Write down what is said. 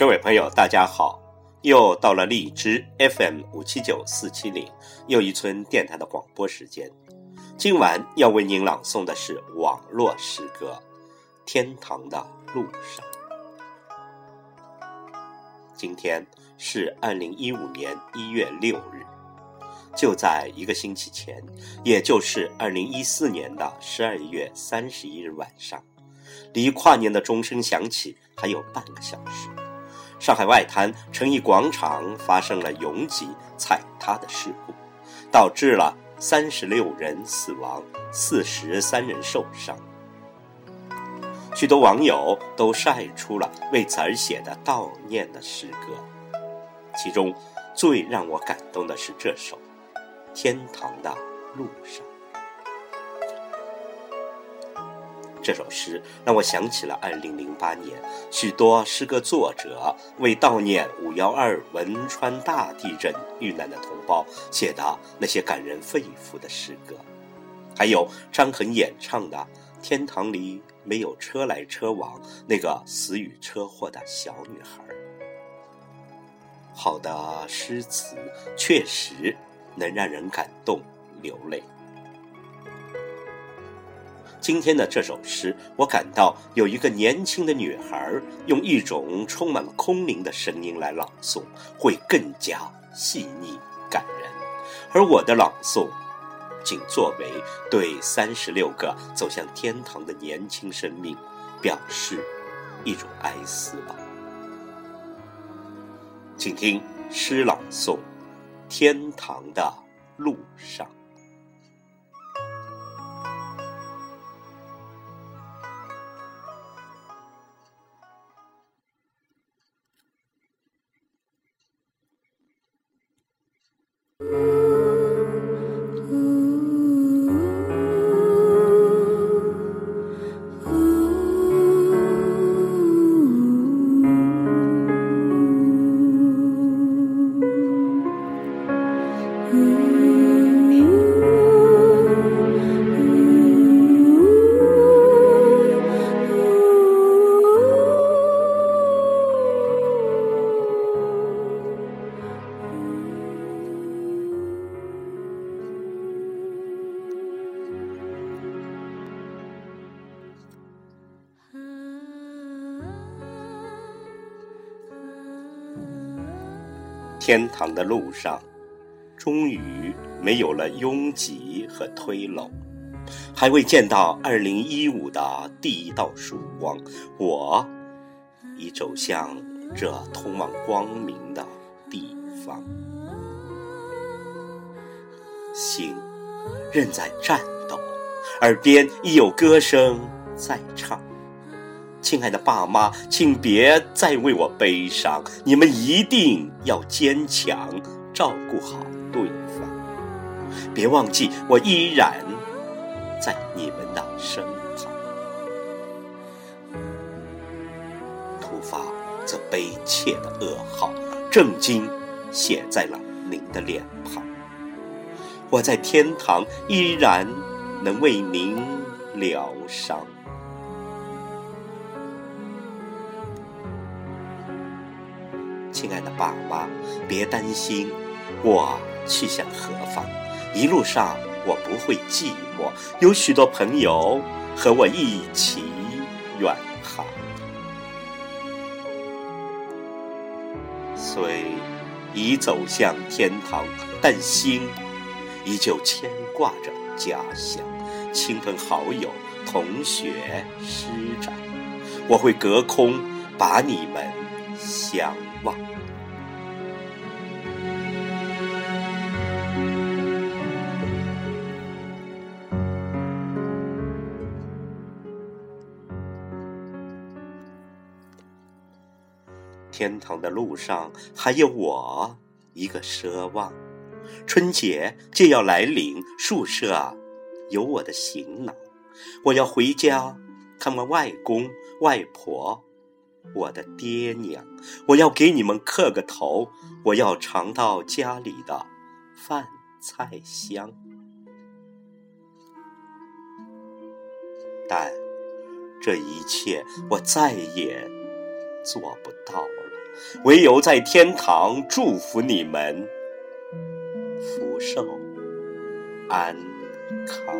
各位朋友，大家好！又到了荔枝 FM 五七九四七零又一村电台的广播时间。今晚要为您朗诵的是网络诗歌《天堂的路上》。今天是二零一五年一月六日，就在一个星期前，也就是二零一四年的十二月三十一日晚上，离跨年的钟声响起还有半个小时。上海外滩成毅广场发生了拥挤踩踏的事故，导致了三十六人死亡，四十三人受伤。许多网友都晒出了为此而写的悼念的诗歌，其中最让我感动的是这首《天堂的路上》。这首诗让我想起了2008年，许多诗歌作者为悼念5.12汶川大地震遇难的同胞写的那些感人肺腑的诗歌，还有张恒演唱的《天堂里没有车来车往》，那个死于车祸的小女孩。好的诗词确实能让人感动流泪。今天的这首诗，我感到有一个年轻的女孩用一种充满空灵的声音来朗诵，会更加细腻感人。而我的朗诵，仅作为对三十六个走向天堂的年轻生命表示一种哀思吧。请听诗朗诵《天堂的路上》。天堂的路上，终于没有了拥挤和推拢，还未见到二零一五的第一道曙光，我已走向这通往光明的地方。心仍在颤抖，耳边已有歌声在唱。亲爱的爸妈，请别再为我悲伤，你们一定要坚强，照顾好对方。别忘记，我依然在你们的身旁。突发这悲切的噩耗，震惊写在了您的脸庞。我在天堂依然能为您疗伤。亲爱的爸妈，别担心，我去向何方？一路上我不会寂寞，有许多朋友和我一起远航。虽已走向天堂，但心依旧牵挂着家乡、亲朋好友、同学、师长。我会隔空把你们相天堂的路上还有我一个奢望，春节就要来临，宿舍有我的行囊，我要回家看望外公外婆，我的爹娘，我要给你们磕个头，我要尝到家里的饭菜香，但这一切我再也做不到了。唯有在天堂祝福你们福寿安康。